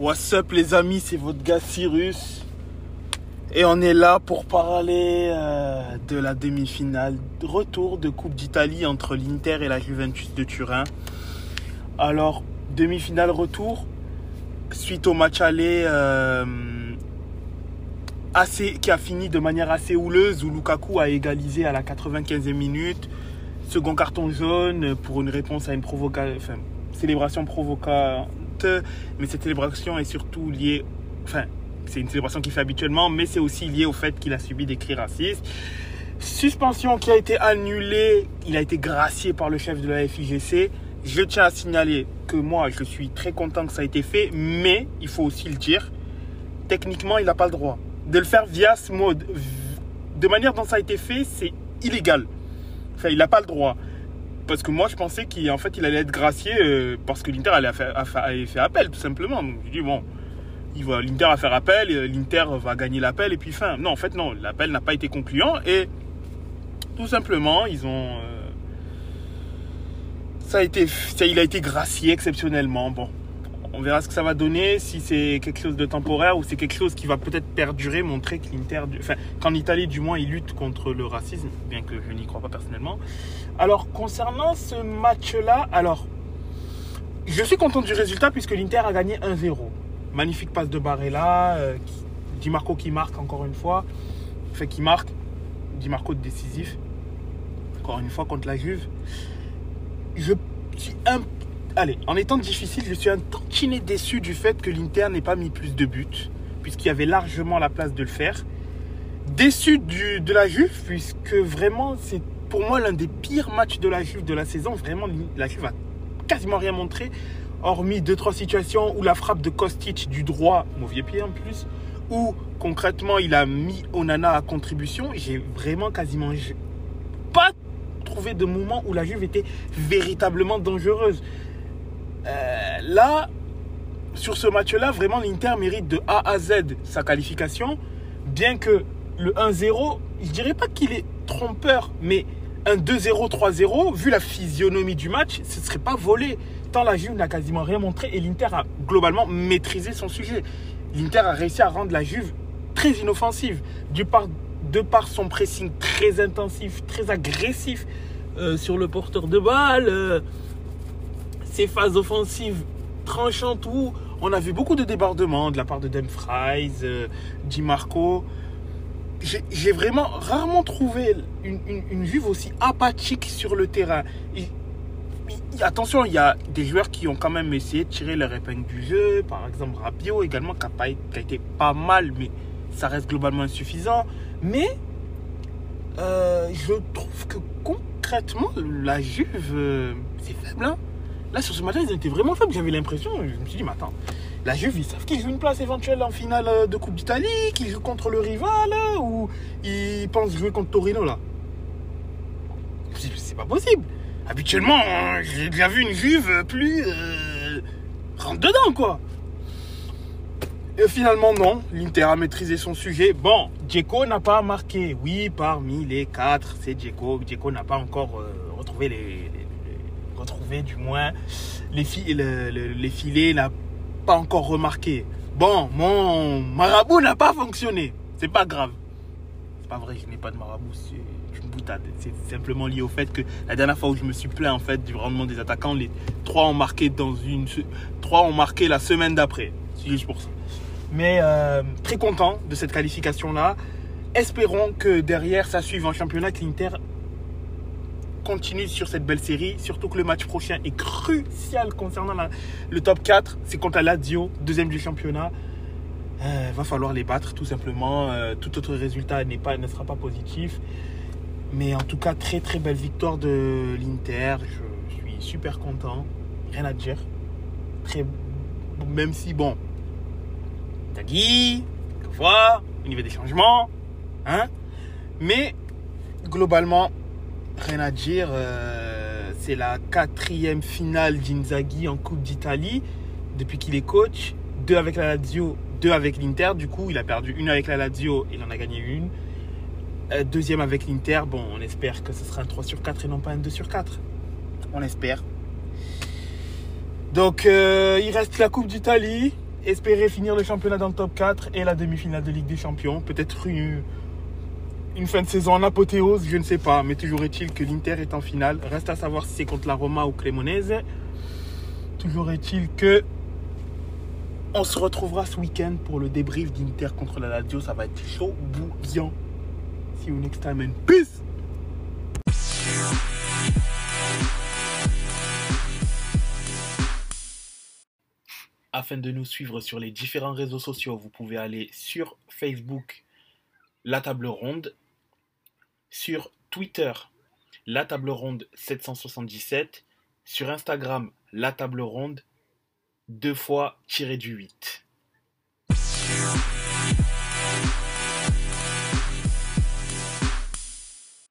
What's up les amis, c'est votre gars Cyrus. Et on est là pour parler euh, de la demi-finale, retour de Coupe d'Italie entre l'Inter et la Juventus de Turin. Alors, demi-finale retour, suite au match aller euh, assez, qui a fini de manière assez houleuse, où Lukaku a égalisé à la 95e minute. Second carton jaune pour une réponse à une provocation, célébration Mais cette célébration est surtout liée, enfin, c'est une célébration qu'il fait habituellement, mais c'est aussi lié au fait qu'il a subi des cris racistes. Suspension qui a été annulée, il a été gracié par le chef de la FIGC. Je tiens à signaler que moi, je suis très content que ça ait été fait, mais il faut aussi le dire, techniquement, il n'a pas le droit. De le faire via ce mode, de manière dont ça a été fait, c'est illégal. Enfin, il n'a pas le droit. Parce que moi, je pensais qu'en fait, il allait être gracié euh, parce que l'Inter allait faire, fait appel, tout simplement. Donc, je dis, bon, l'Inter va faire appel, l'Inter va gagner l'appel, et puis fin. Non, en fait, non, l'appel n'a pas été concluant, et tout simplement, ils ont. Euh, ça a été, ça, il a été gracié exceptionnellement. Bon, on verra ce que ça va donner, si c'est quelque chose de temporaire ou c'est quelque chose qui va peut-être perdurer, montrer que l'Inter, enfin, qu'en Italie du moins, il lutte contre le racisme, bien que je n'y crois pas personnellement. Alors, concernant ce match-là, alors, je suis content du résultat puisque l'Inter a gagné 1-0. Magnifique passe de Barella, euh, Di Marco qui marque encore une fois, fait qui marque, Di Marco décisif, encore une fois contre la Juve. Je suis un allez, en étant difficile, je suis un tantinet déçu du fait que l'Inter n'ait pas mis plus de buts, puisqu'il y avait largement la place de le faire. Déçu de la Juve, puisque vraiment, c'est pour moi l'un des pires matchs de la Juve de la saison. Vraiment, la Juve a quasiment rien montré, hormis deux, trois situations où la frappe de Kostic du droit, mauvais pied en plus, où concrètement il a mis Onana à contribution. J'ai vraiment quasiment pas trouvé de moment où la Juve était véritablement dangereuse. Euh, là, sur ce match-là, vraiment, l'Inter mérite de A à Z sa qualification. Bien que le 1-0, je dirais pas qu'il est trompeur, mais un 2-0, 3-0, vu la physionomie du match, ce ne serait pas volé. Tant la Juve n'a quasiment rien montré et l'Inter a globalement maîtrisé son sujet. L'Inter a réussi à rendre la Juve très inoffensive, de par, de par son pressing très intensif, très agressif euh, sur le porteur de balle. Euh, ces phases offensives tranchantes où on a vu beaucoup de débordements de la part de Dumfries, euh, Di Marco. J'ai vraiment rarement trouvé une, une, Juve aussi apathique sur le terrain. attention, il y a des joueurs qui ont quand même essayé de tirer leur épingle du jeu. Par exemple, Rabiot également, qui a, été pas mal, mais ça reste globalement insuffisant. Mais euh, je trouve que concrètement, la Juve, euh, c'est faible. Hein Là, sur ce matin, ils étaient vraiment faibles. J'avais l'impression, je me suis dit, mais attends, la Juve, ils savent qu'ils jouent une place éventuelle en finale euh, de Coupe d'Italie, qu'ils jouent contre le rival, ou ils pensent jouer contre Torino, là. C'est pas possible. Habituellement, hein, j'ai déjà vu une Juve plus. Euh, rentre dedans, quoi. Et finalement, non. L'Inter a maîtrisé son sujet. Bon, Djeko n'a pas marqué. Oui, parmi les quatre, c'est Djeko. Djeko n'a pas encore euh, retrouvé les, retrouvé du moins les, les filets, n'a pas encore remarqué. Bon, mon marabout n'a pas fonctionné. C'est pas grave. C'est pas vrai, je n'ai pas de marabout, c'est une boutade. C'est simplement lié au fait que la dernière fois où je me suis plaint en fait du rendement des attaquants, les trois ont marqué dans une, trois ont marqué la semaine d'après. C'est juste pour ça. Mais euh, très content de cette qualification là. Espérons que derrière ça suive en championnat que l'Inter continue sur cette belle série, surtout que le match prochain est crucial concernant le top 4. C'est contre la Lazio, deuxième du championnat. Euh, va falloir les battre tout simplement. Euh, tout autre résultat pas, ne sera pas positif. Mais en tout cas, très très belle victoire de l'Inter. Je, suis super content. Rien à dire. Très, même si, bon, Tagui, quelquefois, au niveau des changements. Hein mais globalement, rien à dire. Euh, c'est la quatrième finale d'Inzaghi en Coupe d'Italie depuis qu'il est coach. Deux avec la Lazio, deux avec l'Inter. Du coup, il a perdu une avec la Lazio, il en a gagné une. Euh, deuxième avec l'Inter. Bon, on espère que ce sera un 3 sur 4 et non pas un 2 sur 4. On espère. Donc, euh, il reste la Coupe d'Italie. espérer finir le championnat dans le top 4 et la demi-finale de Ligue des Champions. Peut-être une, une fin de saison en apothéose, je ne sais pas. Mais toujours est-il que l'Inter est en finale. Reste à savoir si c'est contre la Roma ou Cremonese. Toujours est-il que on se retrouvera ce week-end pour le débrief d'Inter contre la Lazio. Ça va être chaud bouillant. See you next time and peace Afin de nous suivre sur les différents réseaux sociaux, vous pouvez aller sur Facebook, La Table Ronde, sur Twitter, La Table Ronde 777, sur Instagram, La Table Ronde, deux fois tiré du 8.